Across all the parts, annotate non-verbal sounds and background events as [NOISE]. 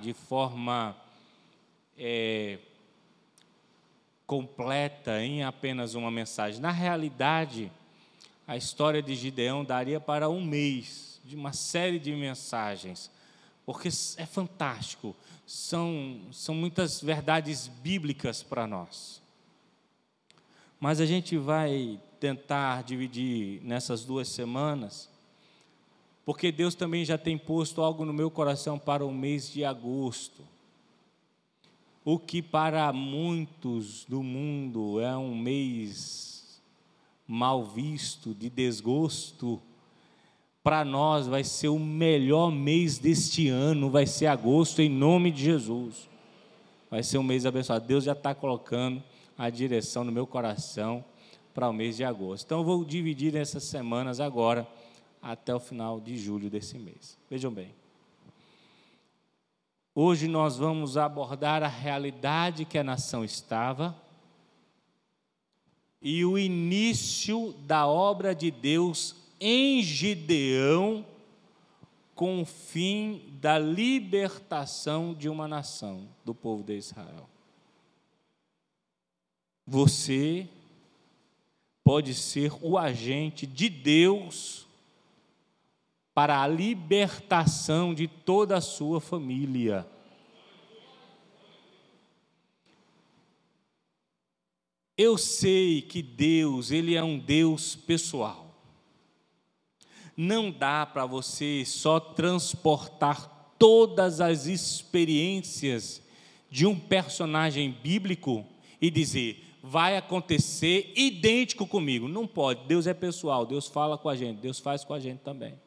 de forma é, completa em apenas uma mensagem. Na realidade, a história de Gideão daria para um mês de uma série de mensagens, porque é fantástico, são, são muitas verdades bíblicas para nós. Mas a gente vai tentar dividir nessas duas semanas, porque Deus também já tem posto algo no meu coração para o mês de agosto. O que para muitos do mundo é um mês mal visto, de desgosto, para nós vai ser o melhor mês deste ano, vai ser agosto, em nome de Jesus. Vai ser um mês abençoado. Deus já está colocando a direção no meu coração para o mês de agosto. Então, eu vou dividir essas semanas agora até o final de julho desse mês. Vejam bem. Hoje nós vamos abordar a realidade que a nação estava e o início da obra de Deus em Gideão com o fim da libertação de uma nação, do povo de Israel. Você pode ser o agente de Deus para a libertação de toda a sua família. Eu sei que Deus, ele é um Deus pessoal. Não dá para você só transportar todas as experiências de um personagem bíblico e dizer, vai acontecer idêntico comigo. Não pode. Deus é pessoal, Deus fala com a gente, Deus faz com a gente também.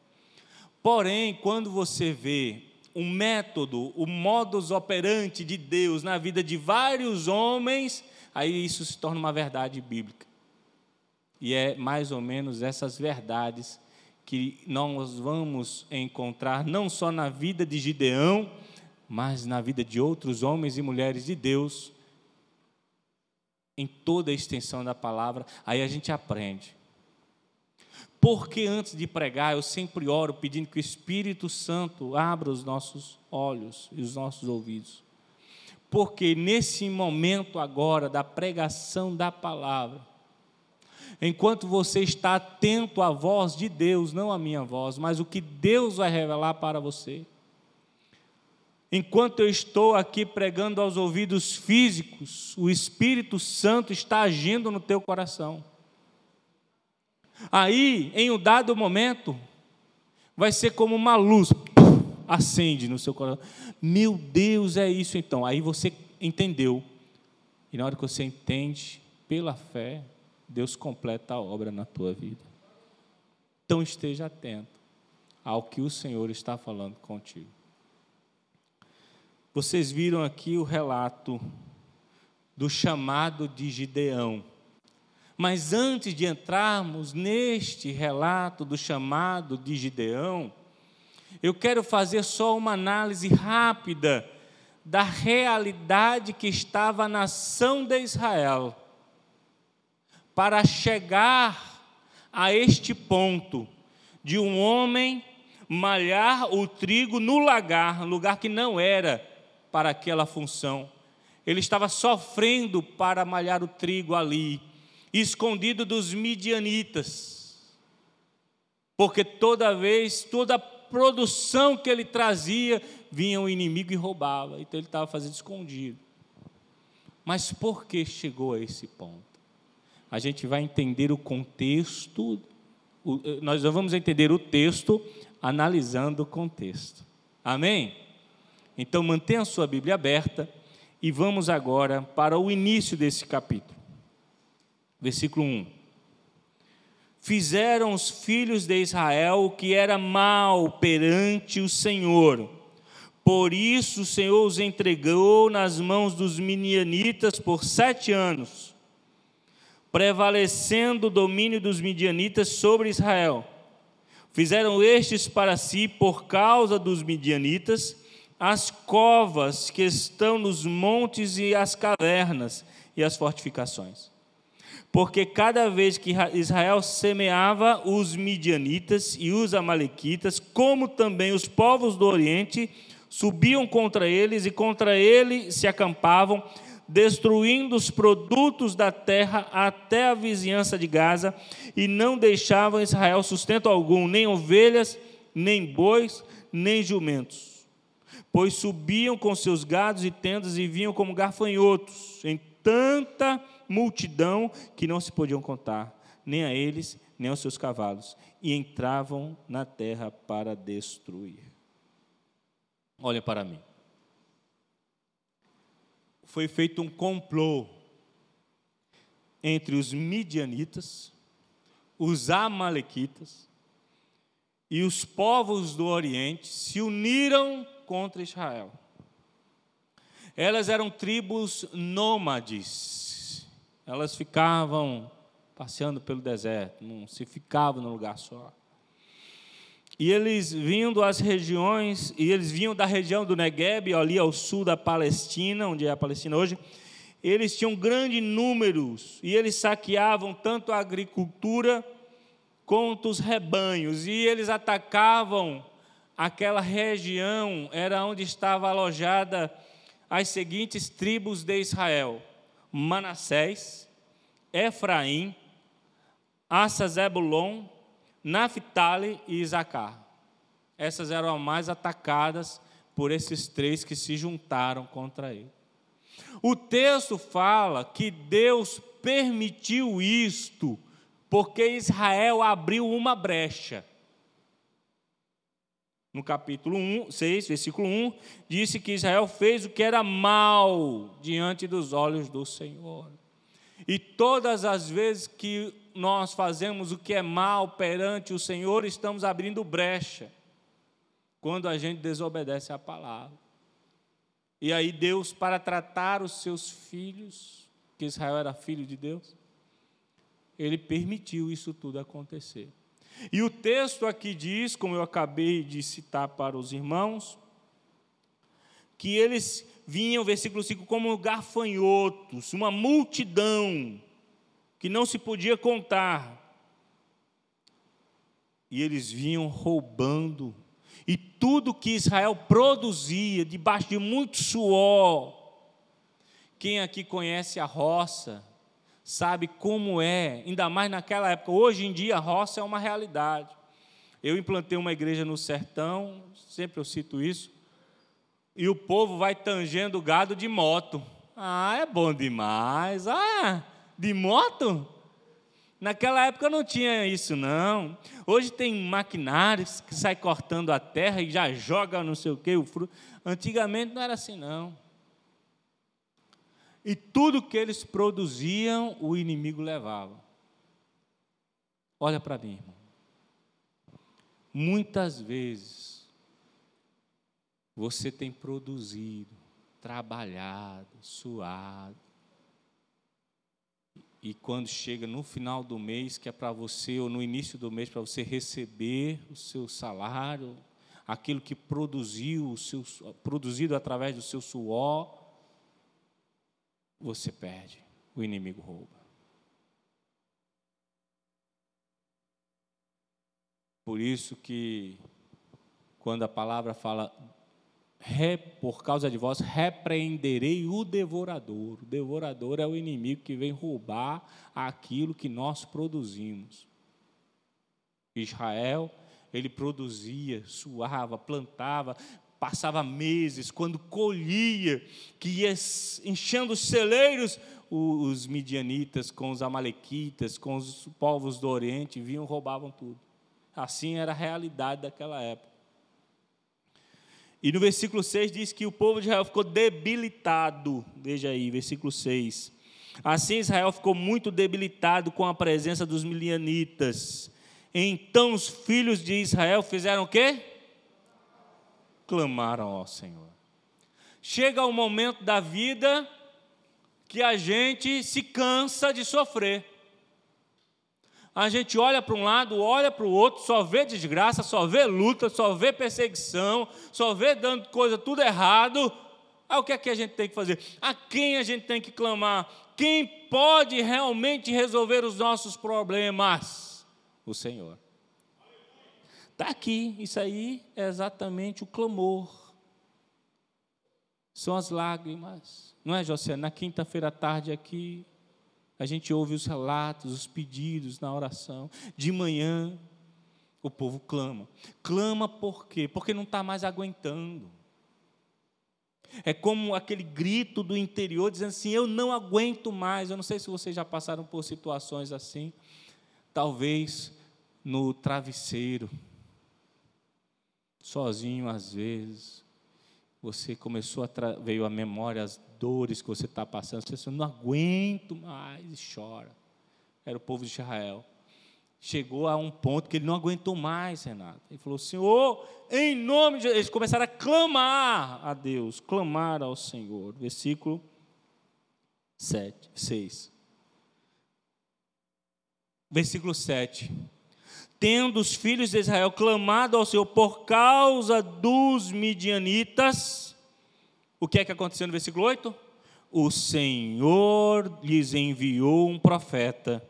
Porém, quando você vê um método, o modus operandi de Deus na vida de vários homens, aí isso se torna uma verdade bíblica. E é mais ou menos essas verdades que nós vamos encontrar não só na vida de Gideão, mas na vida de outros homens e mulheres de Deus, em toda a extensão da palavra. Aí a gente aprende porque antes de pregar, eu sempre oro pedindo que o Espírito Santo abra os nossos olhos e os nossos ouvidos. Porque nesse momento agora da pregação da palavra, enquanto você está atento à voz de Deus, não à minha voz, mas o que Deus vai revelar para você. Enquanto eu estou aqui pregando aos ouvidos físicos, o Espírito Santo está agindo no teu coração. Aí, em um dado momento, vai ser como uma luz, acende no seu coração. Meu Deus, é isso então. Aí você entendeu. E na hora que você entende, pela fé, Deus completa a obra na tua vida. Então esteja atento ao que o Senhor está falando contigo. Vocês viram aqui o relato do chamado de Gideão. Mas antes de entrarmos neste relato do chamado de Gideão, eu quero fazer só uma análise rápida da realidade que estava a nação de Israel para chegar a este ponto de um homem malhar o trigo no lagar, lugar que não era para aquela função. Ele estava sofrendo para malhar o trigo ali escondido dos midianitas. Porque toda vez, toda a produção que ele trazia, vinha o inimigo e roubava. Então ele estava fazendo escondido. Mas por que chegou a esse ponto? A gente vai entender o contexto, eh, nós vamos entender o texto analisando o contexto. Amém? Então mantenha a sua Bíblia aberta e vamos agora para o início desse capítulo. Versículo 1. Fizeram os filhos de Israel o que era mal perante o Senhor. Por isso o Senhor os entregou nas mãos dos midianitas por sete anos, prevalecendo o domínio dos midianitas sobre Israel. Fizeram estes para si, por causa dos midianitas, as covas que estão nos montes e as cavernas e as fortificações porque cada vez que Israel semeava os midianitas e os amalequitas, como também os povos do Oriente, subiam contra eles e contra ele se acampavam, destruindo os produtos da terra até a vizinhança de Gaza, e não deixavam Israel sustento algum, nem ovelhas, nem bois, nem jumentos. Pois subiam com seus gados e tendas e vinham como garfanhotos, em tanta multidão que não se podiam contar, nem a eles, nem aos seus cavalos, e entravam na terra para destruir. Olhem para mim foi feito um complô entre os midianitas, os amalequitas e os povos do Oriente se uniram contra Israel. Elas eram tribos nômades. Elas ficavam passeando pelo deserto, não se ficavam num lugar só. E eles vindo às regiões, e eles vinham da região do Negueb, ali ao sul da Palestina, onde é a Palestina hoje, eles tinham grandes números, e eles saqueavam tanto a agricultura quanto os rebanhos, e eles atacavam aquela região, era onde estava alojada as seguintes tribos de Israel: Manassés, Efraim, Assazebulon, Naphtali e Isacar. Essas eram as mais atacadas por esses três que se juntaram contra ele. O texto fala que Deus permitiu isto porque Israel abriu uma brecha. No capítulo 1, 6, versículo 1, disse que Israel fez o que era mal diante dos olhos do Senhor. E todas as vezes que nós fazemos o que é mal perante o Senhor, estamos abrindo brecha. Quando a gente desobedece a palavra. E aí Deus, para tratar os seus filhos, que Israel era filho de Deus, ele permitiu isso tudo acontecer. E o texto aqui diz, como eu acabei de citar para os irmãos, que eles vinham, versículo 5, como gafanhotos, uma multidão que não se podia contar. E eles vinham roubando. E tudo que Israel produzia, debaixo de muito suor. Quem aqui conhece a roça, sabe como é, ainda mais naquela época. Hoje em dia, a roça é uma realidade. Eu implantei uma igreja no sertão, sempre eu cito isso, e o povo vai tangendo gado de moto. Ah, é bom demais. Ah, de moto? Naquela época não tinha isso, não. Hoje tem maquinários que sai cortando a terra e já joga não sei o que, o fruto. Antigamente não era assim, não. E tudo que eles produziam, o inimigo levava. Olha para mim, irmão. Muitas vezes você tem produzido, trabalhado, suado, e quando chega no final do mês, que é para você, ou no início do mês, para você receber o seu salário, aquilo que produziu, o seu, produzido através do seu suor, você perde, o inimigo rouba. Por isso que, quando a palavra fala por causa de vós, repreenderei o devorador. O devorador é o inimigo que vem roubar aquilo que nós produzimos. Israel, ele produzia, suava, plantava, passava meses, quando colhia, que ia enchendo os celeiros, os midianitas com os amalequitas, com os povos do Oriente, vinham roubavam tudo. Assim era a realidade daquela época. E no versículo 6 diz que o povo de Israel ficou debilitado. Veja aí, versículo 6. Assim Israel ficou muito debilitado com a presença dos milianitas. Então os filhos de Israel fizeram o quê? Clamaram ao Senhor. Chega o um momento da vida que a gente se cansa de sofrer a gente olha para um lado, olha para o outro, só vê desgraça, só vê luta, só vê perseguição, só vê dando coisa tudo errado. Aí o que é que a gente tem que fazer? A quem a gente tem que clamar? Quem pode realmente resolver os nossos problemas? O Senhor. Está aqui, isso aí é exatamente o clamor. São as lágrimas. Não é, José? Na quinta-feira à tarde aqui, a gente ouve os relatos, os pedidos na oração. De manhã, o povo clama. Clama por quê? Porque não está mais aguentando. É como aquele grito do interior dizendo assim: Eu não aguento mais. Eu não sei se vocês já passaram por situações assim. Talvez no travesseiro, sozinho às vezes, você começou a veio a memória as dores que você está passando. Você disse: não aguento mais e chora. Era o povo de Israel chegou a um ponto que ele não aguentou mais, Renato. Ele falou: Senhor, em nome de Jesus. Eles começaram a clamar a Deus, clamar ao Senhor. Versículo 7, 6. Versículo 7. Tendo os filhos de Israel clamado ao Senhor por causa dos midianitas, o que é que aconteceu no versículo 8? O Senhor lhes enviou um profeta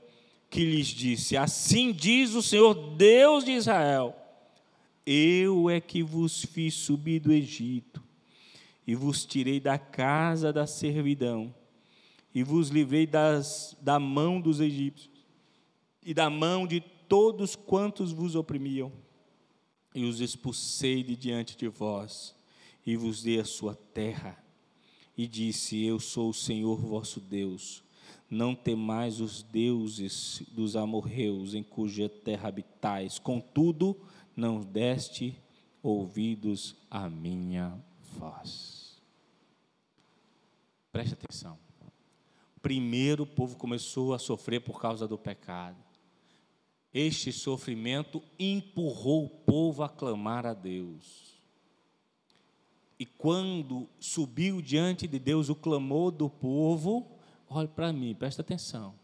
que lhes disse: Assim diz o Senhor Deus de Israel: Eu é que vos fiz subir do Egito, e vos tirei da casa da servidão, e vos livrei das, da mão dos egípcios, e da mão de todos quantos vos oprimiam, e os expulsei de diante de vós, e vos dei a sua terra. E disse: Eu sou o Senhor vosso Deus não temais os deuses dos amorreus em cuja terra habitais, contudo, não deste ouvidos à minha voz. Preste atenção. Primeiro o povo começou a sofrer por causa do pecado. Este sofrimento empurrou o povo a clamar a Deus. E quando subiu diante de Deus o clamor do povo, olhe para mim, presta atenção.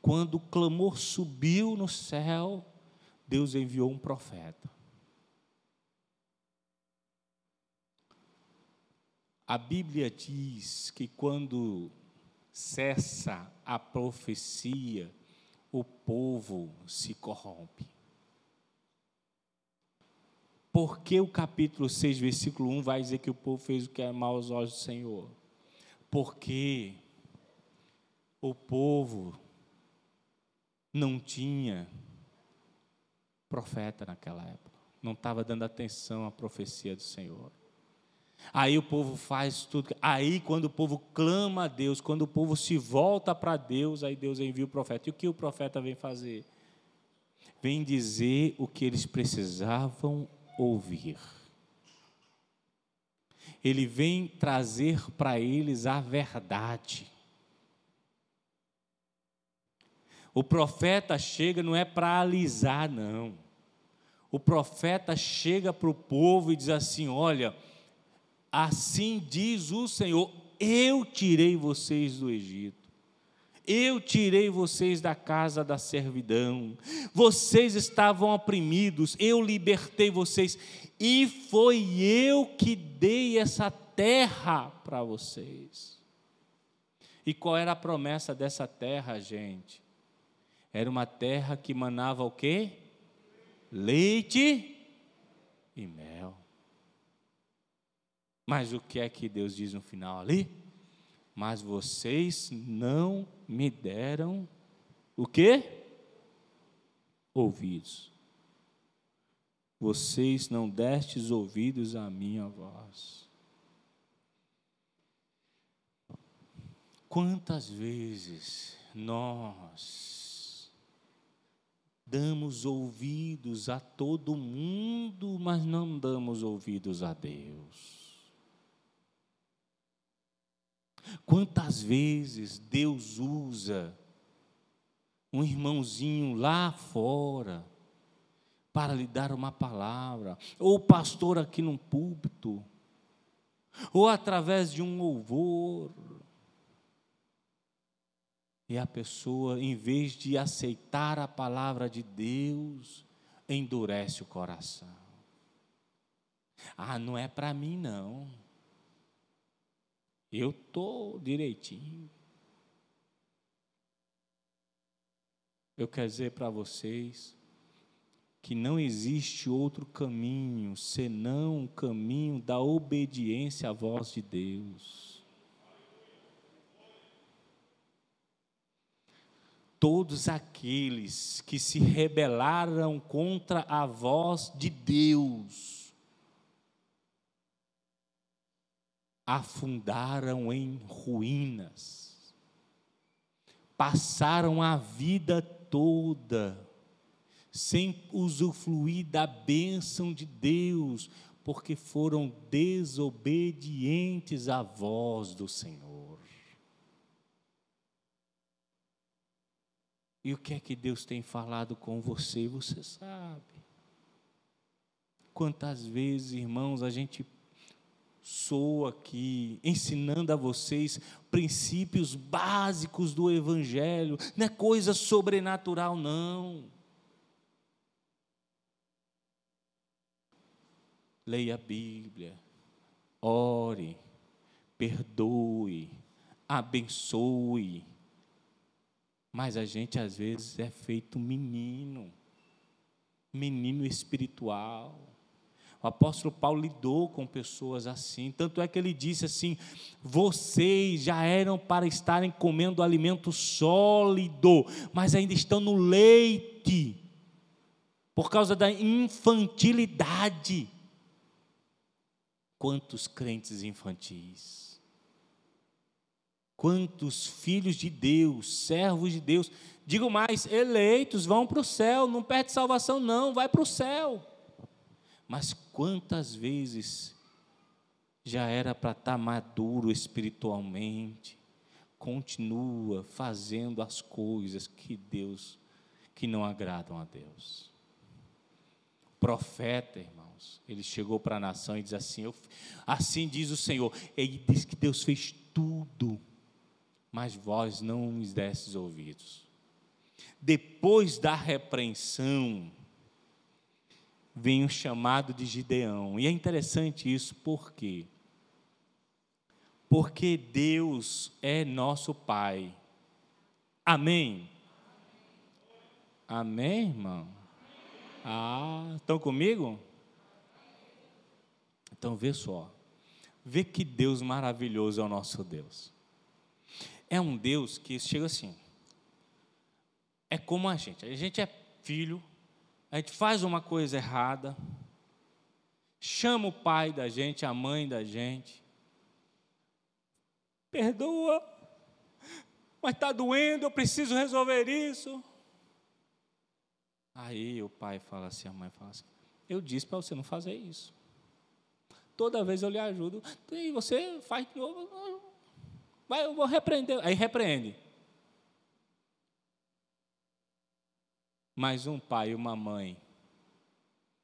Quando o clamor subiu no céu, Deus enviou um profeta. A Bíblia diz que quando cessa a profecia, o povo se corrompe. Porque o capítulo 6, versículo 1 vai dizer que o povo fez o que é mal aos olhos do Senhor? Porque o povo não tinha profeta naquela época, não estava dando atenção à profecia do Senhor. Aí o povo faz tudo. Aí, quando o povo clama a Deus, quando o povo se volta para Deus, aí Deus envia o profeta. E o que o profeta vem fazer? Vem dizer o que eles precisavam ouvir. Ele vem trazer para eles a verdade. O profeta chega não é para alisar, não. O profeta chega para o povo e diz assim: Olha, assim diz o Senhor, eu tirei vocês do Egito. Eu tirei vocês da casa da servidão. Vocês estavam oprimidos, eu libertei vocês e foi eu que dei essa terra para vocês. E qual era a promessa dessa terra, gente? Era uma terra que manava o quê? Leite e mel. Mas o que é que Deus diz no final ali? Mas vocês não me deram o quê? Ouvidos. Vocês não destes ouvidos à minha voz. Quantas vezes nós damos ouvidos a todo mundo, mas não damos ouvidos a Deus. Quantas vezes Deus usa um irmãozinho lá fora para lhe dar uma palavra, ou pastor aqui num púlpito, ou através de um louvor, e a pessoa, em vez de aceitar a palavra de Deus, endurece o coração. Ah, não é para mim não. Eu tô direitinho. Eu quero dizer para vocês, que não existe outro caminho senão o caminho da obediência à voz de Deus. Todos aqueles que se rebelaram contra a voz de Deus afundaram em ruínas, passaram a vida toda sem usufruir da bênção de Deus, porque foram desobedientes à voz do Senhor. E o que é que Deus tem falado com você? Você sabe. Quantas vezes, irmãos, a gente sou aqui ensinando a vocês princípios básicos do Evangelho, não é coisa sobrenatural, não. leia a Bíblia, ore, perdoe, abençoe. Mas a gente às vezes é feito menino, menino espiritual. O apóstolo Paulo lidou com pessoas assim, tanto é que ele disse assim: vocês já eram para estarem comendo alimento sólido, mas ainda estão no leite, por causa da infantilidade. Quantos crentes infantis, quantos filhos de Deus, servos de Deus, digo mais, eleitos, vão para o céu, não perde salvação, não, vai para o céu. Mas quantas vezes já era para estar tá maduro espiritualmente, continua fazendo as coisas que Deus, que não agradam a Deus. Profeta, irmão ele chegou para a nação e diz assim: eu, Assim diz o Senhor. Ele diz que Deus fez tudo, mas vós não me destes ouvidos. Depois da repreensão, vem o chamado de Gideão. E é interessante isso, por quê? Porque Deus é nosso Pai. Amém? Amém, irmão? Ah, estão comigo? Então vê só, vê que Deus maravilhoso é o nosso Deus. É um Deus que chega assim, é como a gente, a gente é filho, a gente faz uma coisa errada, chama o pai da gente, a mãe da gente, perdoa, mas está doendo, eu preciso resolver isso. Aí o pai fala assim, a mãe fala assim, eu disse para você não fazer isso toda vez eu lhe ajudo. E você faz de novo. Vai, eu vou repreender. Aí repreende. Mas um pai e uma mãe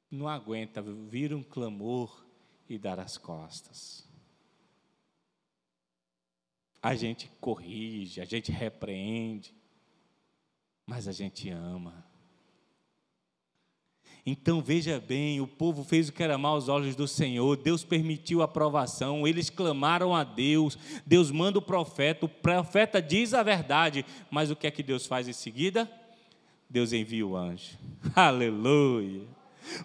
não aguenta vir um clamor e dar as costas. A gente corrige, a gente repreende, mas a gente ama. Então veja bem, o povo fez o que era mal aos olhos do Senhor, Deus permitiu a aprovação, eles clamaram a Deus, Deus manda o profeta, o profeta diz a verdade, mas o que é que Deus faz em seguida? Deus envia o anjo. [LAUGHS] Aleluia!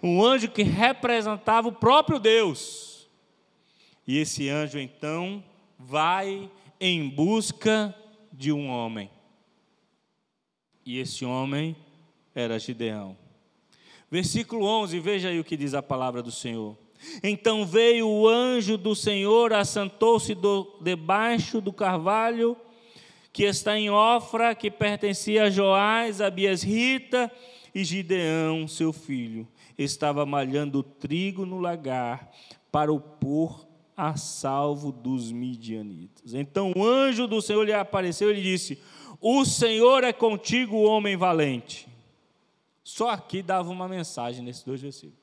Um anjo que representava o próprio Deus. E esse anjo então vai em busca de um homem. E esse homem era Gideão. Versículo 11, veja aí o que diz a palavra do Senhor. Então veio o anjo do Senhor, assentou-se debaixo do carvalho que está em Ofra, que pertencia a Joás, a Rita e Gideão, seu filho, estava malhando trigo no lagar para o pôr a salvo dos midianitas. Então o anjo do Senhor lhe apareceu e lhe disse: O Senhor é contigo, homem valente. Só aqui dava uma mensagem nesses dois versículos.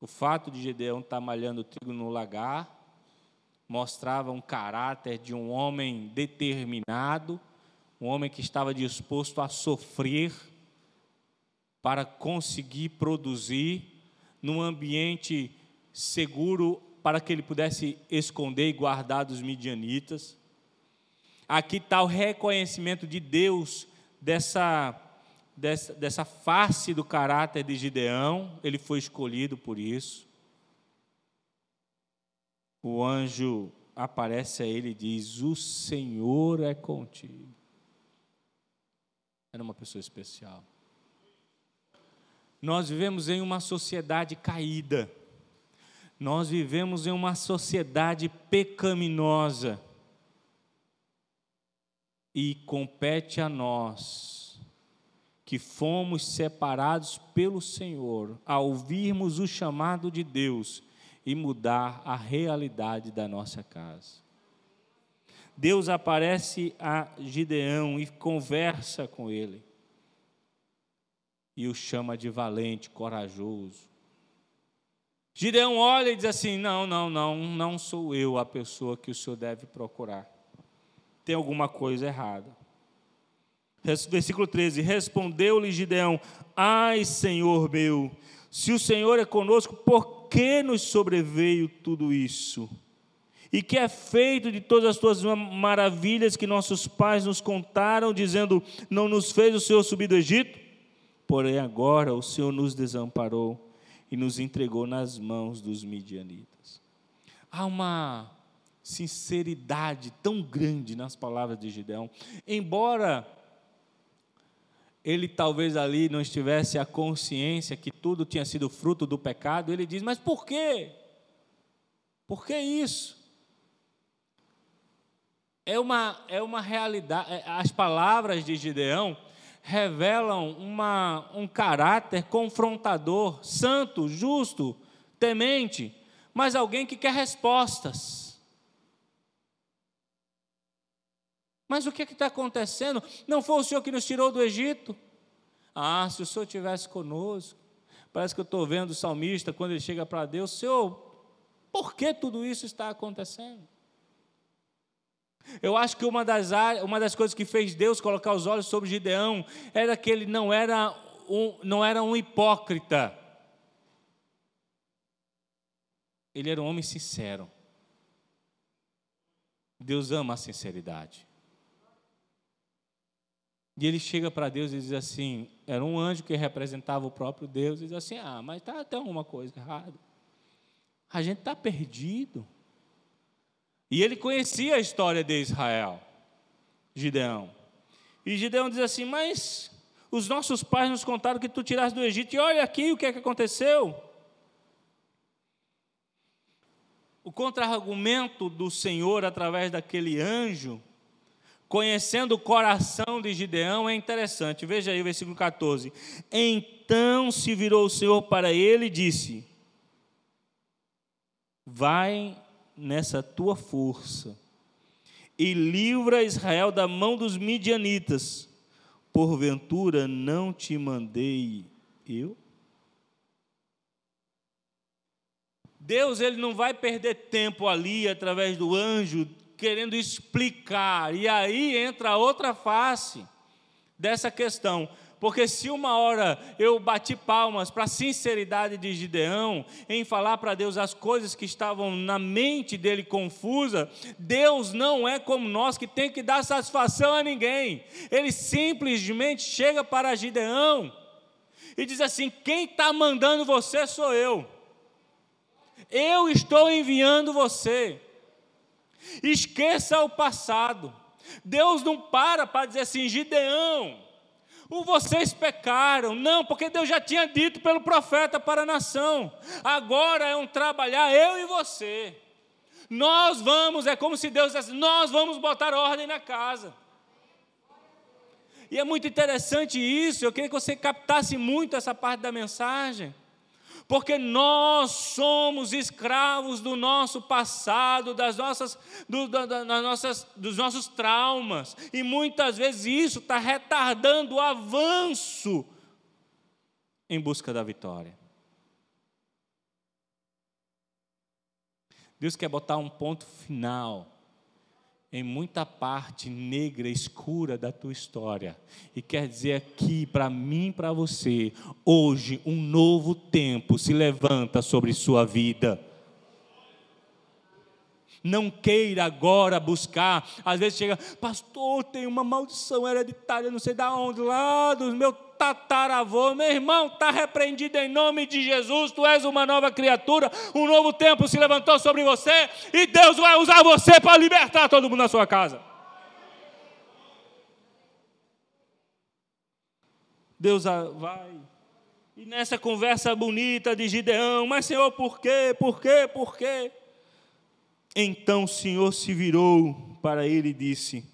O fato de Gedeão estar malhando trigo no lagar mostrava um caráter de um homem determinado, um homem que estava disposto a sofrer para conseguir produzir num ambiente seguro para que ele pudesse esconder e guardar dos midianitas. Aqui está o reconhecimento de Deus dessa dessa, dessa face do caráter de Gideão, ele foi escolhido por isso. O anjo aparece a ele e diz: O Senhor é contigo. Era uma pessoa especial. Nós vivemos em uma sociedade caída. Nós vivemos em uma sociedade pecaminosa. E compete a nós, que fomos separados pelo Senhor, a ouvirmos o chamado de Deus e mudar a realidade da nossa casa. Deus aparece a Gideão e conversa com ele. E o chama de valente, corajoso. Gideão olha e diz assim: Não, não, não, não sou eu a pessoa que o senhor deve procurar. Tem alguma coisa errada. Versículo 13: Respondeu-lhe Gideão: Ai, Senhor meu, se o Senhor é conosco, por que nos sobreveio tudo isso? E que é feito de todas as tuas maravilhas que nossos pais nos contaram, dizendo: Não nos fez o Senhor subir do Egito? Porém, agora o Senhor nos desamparou e nos entregou nas mãos dos midianitas. Há uma sinceridade tão grande nas palavras de Gideão, embora ele talvez ali não estivesse a consciência que tudo tinha sido fruto do pecado, ele diz: Mas por quê? Por que isso? É uma, é uma realidade, é, as palavras de Gideão revelam uma, um caráter confrontador, santo, justo, temente, mas alguém que quer respostas. Mas o que é está acontecendo? Não foi o Senhor que nos tirou do Egito? Ah, se o Senhor estivesse conosco. Parece que eu estou vendo o salmista, quando ele chega para Deus, Senhor, por que tudo isso está acontecendo? Eu acho que uma das, uma das coisas que fez Deus colocar os olhos sobre Gideão era que ele não era um, não era um hipócrita. Ele era um homem sincero. Deus ama a sinceridade. E ele chega para Deus e diz assim: era um anjo que representava o próprio Deus, e diz assim: ah, mas está até alguma coisa errada. A gente está perdido. E ele conhecia a história de Israel, Gideão. E Gideão diz assim: Mas os nossos pais nos contaram que tu tiraste do Egito, e olha aqui o que é que aconteceu. O contra-argumento do Senhor através daquele anjo, conhecendo o coração de Gideão, é interessante. Veja aí o versículo 14. Então se virou o Senhor para ele e disse: Vai nessa tua força e livra Israel da mão dos midianitas. Porventura não te mandei eu? Deus ele não vai perder tempo ali através do anjo querendo explicar. E aí entra outra face dessa questão. Porque se uma hora eu bati palmas para a sinceridade de Gideão em falar para Deus as coisas que estavam na mente dele confusa, Deus não é como nós que tem que dar satisfação a ninguém. Ele simplesmente chega para Gideão e diz assim: quem está mandando você sou eu. Eu estou enviando você. Esqueça o passado. Deus não para para dizer assim, Gideão, o vocês pecaram. Não, porque Deus já tinha dito pelo profeta para a nação. Agora é um trabalhar eu e você. Nós vamos, é como se Deus dissesse, nós vamos botar ordem na casa. E é muito interessante isso, eu queria que você captasse muito essa parte da mensagem porque nós somos escravos do nosso passado, das nossas, do, da, das nossas, dos nossos traumas, e muitas vezes isso está retardando o avanço em busca da vitória. Deus quer botar um ponto final em muita parte negra, escura da tua história. E quer dizer aqui para mim, para você, hoje um novo tempo se levanta sobre sua vida. Não queira agora buscar. Às vezes chega, pastor, tem uma maldição hereditária, não sei da onde, lá do meu tataravô, meu irmão, está repreendido em nome de Jesus. Tu és uma nova criatura, um novo tempo se levantou sobre você e Deus vai usar você para libertar todo mundo na sua casa. Deus vai. E nessa conversa bonita de Gideão, mas Senhor, por quê? Por quê? Por quê? Então o Senhor se virou para ele e disse: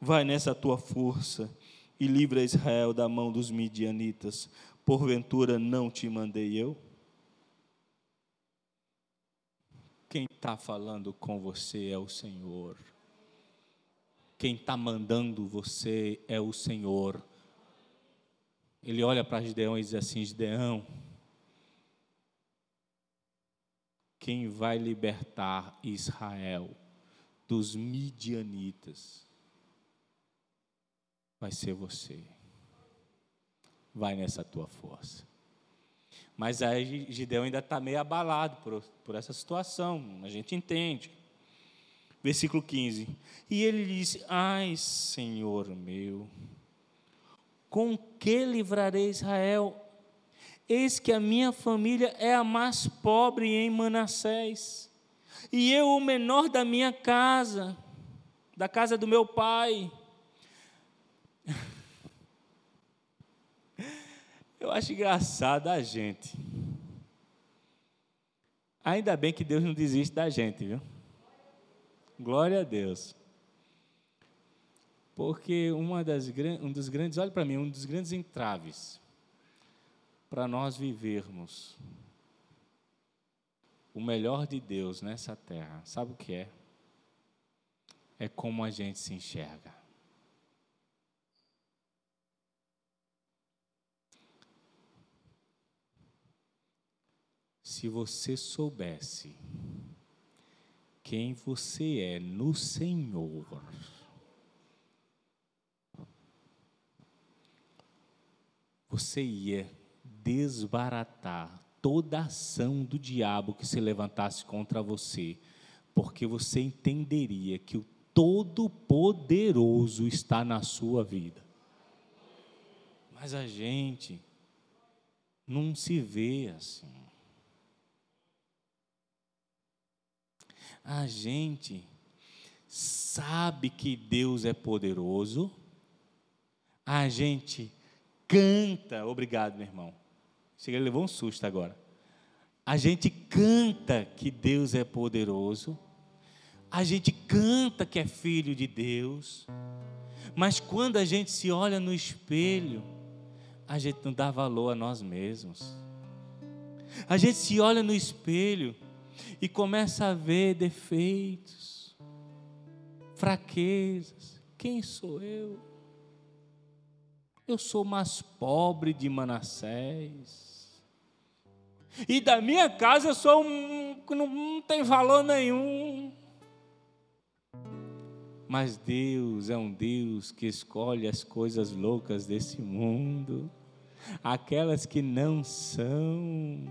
Vai nessa tua força e livra Israel da mão dos midianitas. Porventura não te mandei eu? Quem está falando com você é o Senhor. Quem está mandando você é o Senhor. Ele olha para Gideão e diz assim: Gideão, quem vai libertar Israel dos midianitas vai ser você. Vai nessa tua força. Mas aí Gideão ainda está meio abalado por, por essa situação, a gente entende. Versículo 15: E ele disse: Ai, Senhor meu, com que livrarei Israel? Eis que a minha família é a mais pobre em Manassés, e eu o menor da minha casa, da casa do meu pai. Eu acho engraçado a gente. Ainda bem que Deus não desiste da gente, viu? Glória a Deus. Porque uma das, um dos grandes, olha para mim, um dos grandes entraves para nós vivermos o melhor de Deus nessa terra, sabe o que é? É como a gente se enxerga. Se você soubesse quem você é no Senhor, você ia desbaratar toda ação do diabo que se levantasse contra você, porque você entenderia que o Todo-Poderoso está na sua vida. Mas a gente não se vê assim. A gente sabe que Deus é poderoso, a gente canta, obrigado, meu irmão. Chega, ele levou um susto agora. A gente canta que Deus é poderoso, a gente canta que é filho de Deus, mas quando a gente se olha no espelho, a gente não dá valor a nós mesmos. A gente se olha no espelho e começa a ver defeitos, fraquezas. Quem sou eu? Eu sou mais pobre de Manassés. E da minha casa eu sou um que não, não tem valor nenhum. Mas Deus é um Deus que escolhe as coisas loucas desse mundo, aquelas que não são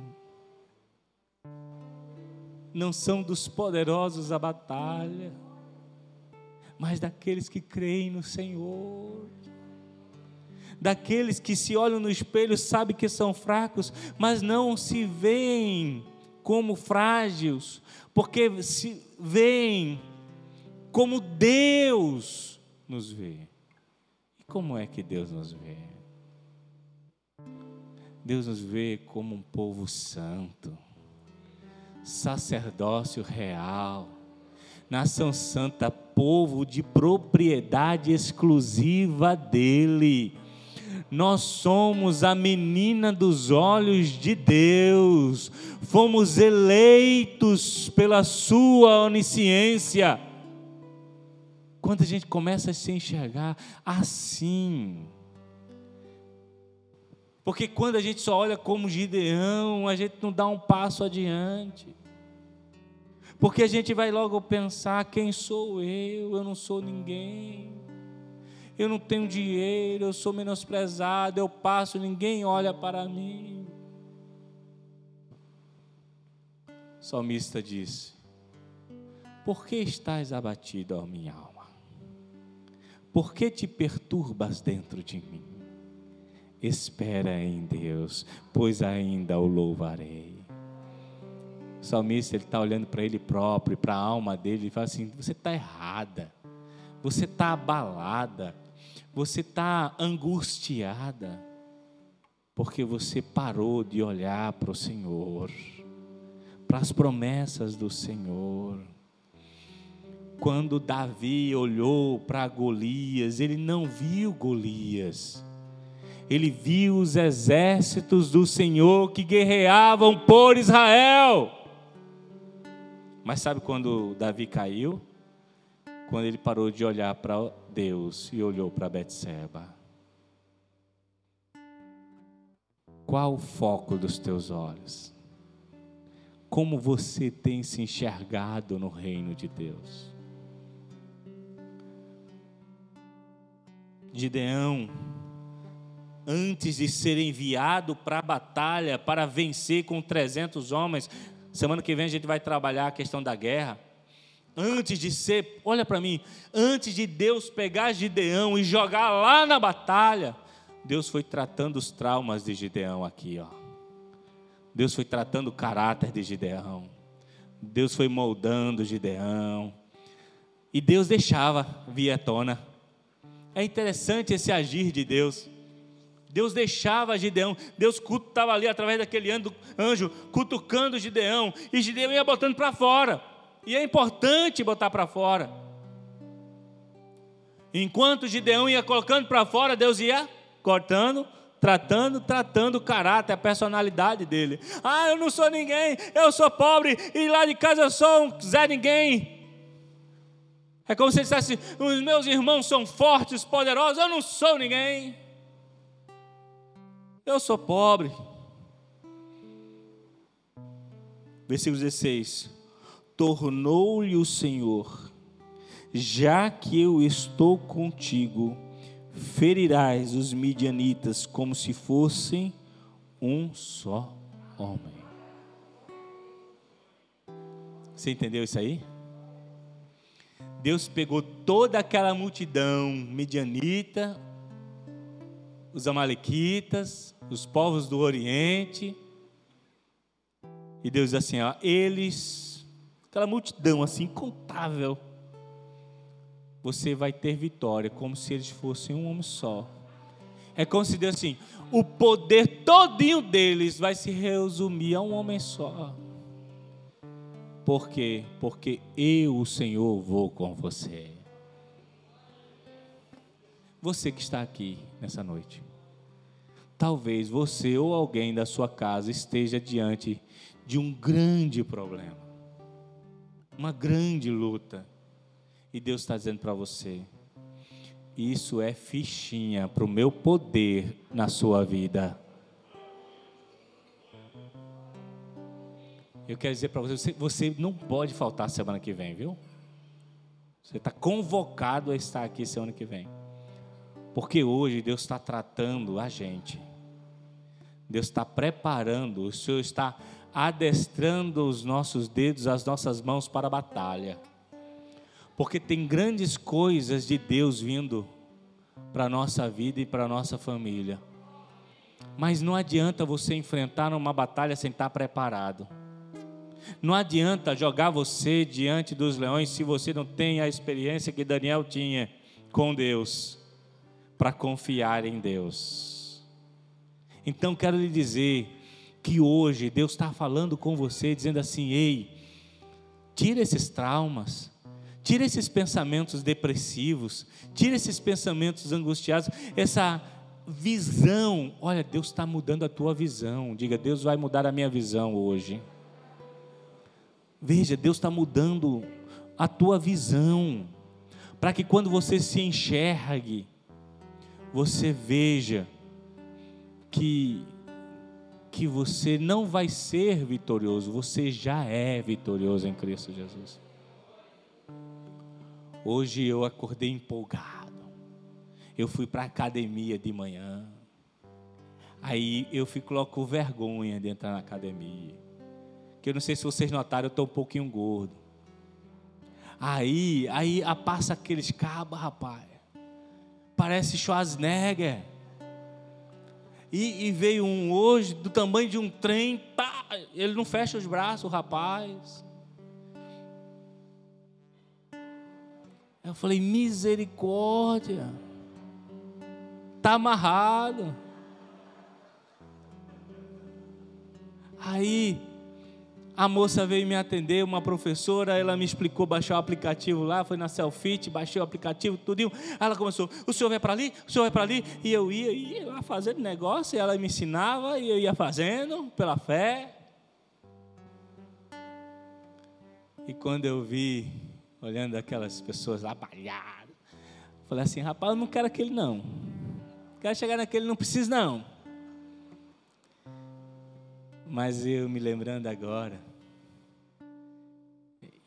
não são dos poderosos a batalha, mas daqueles que creem no Senhor. Daqueles que se olham no espelho, sabem que são fracos, mas não se veem como frágeis, porque se veem como Deus nos vê. E como é que Deus nos vê? Deus nos vê como um povo santo sacerdócio real, nação santa, povo de propriedade exclusiva dele. Nós somos a menina dos olhos de Deus, fomos eleitos pela Sua onisciência. Quando a gente começa a se enxergar assim, porque quando a gente só olha como Gideão, a gente não dá um passo adiante. Porque a gente vai logo pensar: quem sou eu? Eu não sou ninguém. Eu não tenho dinheiro, eu sou menosprezado, eu passo, ninguém olha para mim. O salmista disse: Por que estás abatido, ó minha alma? Por que te perturbas dentro de mim? Espera em Deus, pois ainda o louvarei. O salmista está olhando para ele próprio, para a alma dele, e fala assim: você está errada, você está abalada, você está angustiada, porque você parou de olhar para o Senhor, para as promessas do Senhor. Quando Davi olhou para Golias, ele não viu Golias, ele viu os exércitos do Senhor que guerreavam por Israel. Mas sabe quando Davi caiu? Quando ele parou de olhar para Deus e olhou para Betseba. Qual o foco dos teus olhos? Como você tem se enxergado no reino de Deus? Gideão, antes de ser enviado para a batalha para vencer com 300 homens, Semana que vem a gente vai trabalhar a questão da guerra. Antes de ser, olha para mim, antes de Deus pegar Gideão e jogar lá na batalha, Deus foi tratando os traumas de Gideão aqui, ó. Deus foi tratando o caráter de Gideão. Deus foi moldando Gideão. E Deus deixava vir tona. É interessante esse agir de Deus. Deus deixava Gideão, Deus estava ali através daquele anjo cutucando Gideão, e Gideão ia botando para fora, e é importante botar para fora. Enquanto Gideão ia colocando para fora, Deus ia cortando, tratando, tratando o caráter, a personalidade dele. Ah, eu não sou ninguém, eu sou pobre, e lá de casa eu sou um Zé Ninguém. É como se ele dissesse: os meus irmãos são fortes, poderosos, eu não sou ninguém. Eu sou pobre. Versículo 16: Tornou-lhe o Senhor, já que eu estou contigo, ferirás os midianitas como se fossem um só homem. Você entendeu isso aí? Deus pegou toda aquela multidão midianita, os amalequitas, os povos do Oriente. E Deus diz assim: ó, eles, aquela multidão assim incontável, você vai ter vitória, como se eles fossem um homem só. É como se Deus assim, o poder todinho deles vai se resumir a um homem só. Por quê? Porque eu, o Senhor, vou com você. Você que está aqui nessa noite talvez você ou alguém da sua casa esteja diante de um grande problema, uma grande luta, e Deus está dizendo para você: isso é fichinha para o meu poder na sua vida. Eu quero dizer para você, você não pode faltar semana que vem, viu? Você está convocado a estar aqui semana que vem. Porque hoje Deus está tratando a gente. Deus está preparando, o Senhor está adestrando os nossos dedos, as nossas mãos para a batalha. Porque tem grandes coisas de Deus vindo para a nossa vida e para a nossa família. Mas não adianta você enfrentar uma batalha sem estar preparado. Não adianta jogar você diante dos leões se você não tem a experiência que Daniel tinha com Deus, para confiar em Deus. Então quero lhe dizer que hoje Deus está falando com você, dizendo assim: ei, tira esses traumas, tira esses pensamentos depressivos, tira esses pensamentos angustiados, essa visão. Olha, Deus está mudando a tua visão. Diga, Deus vai mudar a minha visão hoje. Veja, Deus está mudando a tua visão, para que quando você se enxergue, você veja que que você não vai ser vitorioso, você já é vitorioso em Cristo Jesus. Hoje eu acordei empolgado. Eu fui para a academia de manhã. Aí eu fico com vergonha de entrar na academia. Que eu não sei se vocês notaram, eu estou um pouquinho gordo. Aí, aí passa aqueles cabos, rapaz. Parece Schwarzenegger. E, e, veio um hoje do tamanho de um trem, pá, ele não fecha os braços, o rapaz. Eu falei, misericórdia, está amarrado. Aí a moça veio me atender, uma professora, ela me explicou baixar o aplicativo lá, foi na Selfit, baixei o aplicativo, tudinho. Ela começou, o senhor vai para ali, o senhor vai para ali, e eu ia, ia lá fazendo negócio, e ela me ensinava, e eu ia fazendo, pela fé. E quando eu vi, olhando aquelas pessoas lá balhadas, falei assim, rapaz, eu não quero aquele não. Quero chegar naquele, não preciso não. Mas eu me lembrando agora,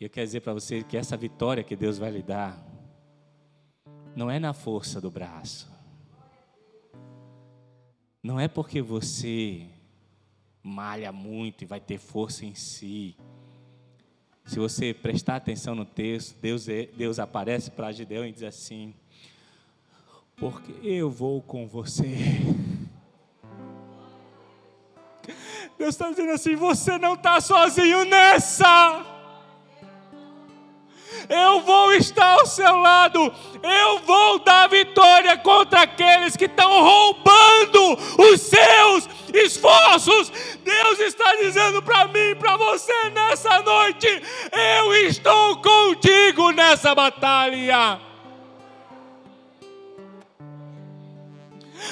eu quero dizer para você que essa vitória que Deus vai lhe dar, não é na força do braço, não é porque você malha muito e vai ter força em si. Se você prestar atenção no texto, Deus, é, Deus aparece para Gideão e diz assim: Porque eu vou com você. Deus está dizendo assim: você não está sozinho nessa. Eu vou estar ao seu lado, eu vou dar vitória contra aqueles que estão roubando os seus esforços. Deus está dizendo para mim, para você nessa noite: eu estou contigo nessa batalha.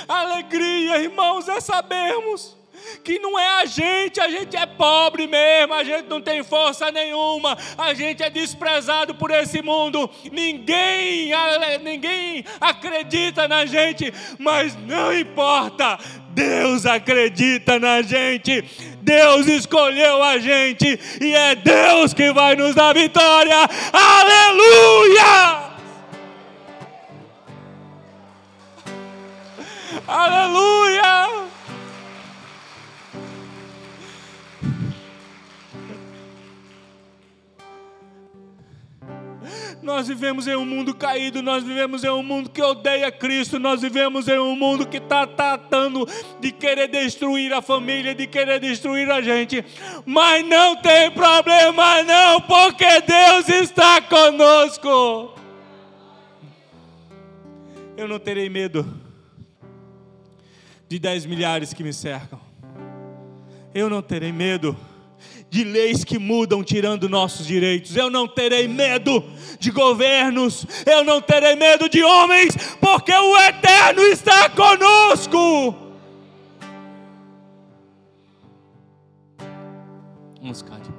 Alegria, irmãos, é sabermos que não é a gente, a gente é pobre mesmo, a gente não tem força nenhuma, a gente é desprezado por esse mundo, ninguém, ninguém acredita na gente, mas não importa, Deus acredita na gente, Deus escolheu a gente e é Deus que vai nos dar vitória, aleluia! Aleluia! Nós vivemos em um mundo caído, nós vivemos em um mundo que odeia Cristo, nós vivemos em um mundo que está tratando de querer destruir a família, de querer destruir a gente. Mas não tem problema, não, porque Deus está conosco. Eu não terei medo de dez milhares que me cercam. Eu não terei medo de leis que mudam, tirando nossos direitos. Eu não terei medo de governos, eu não terei medo de homens, porque o Eterno está conosco. Vamos ficar de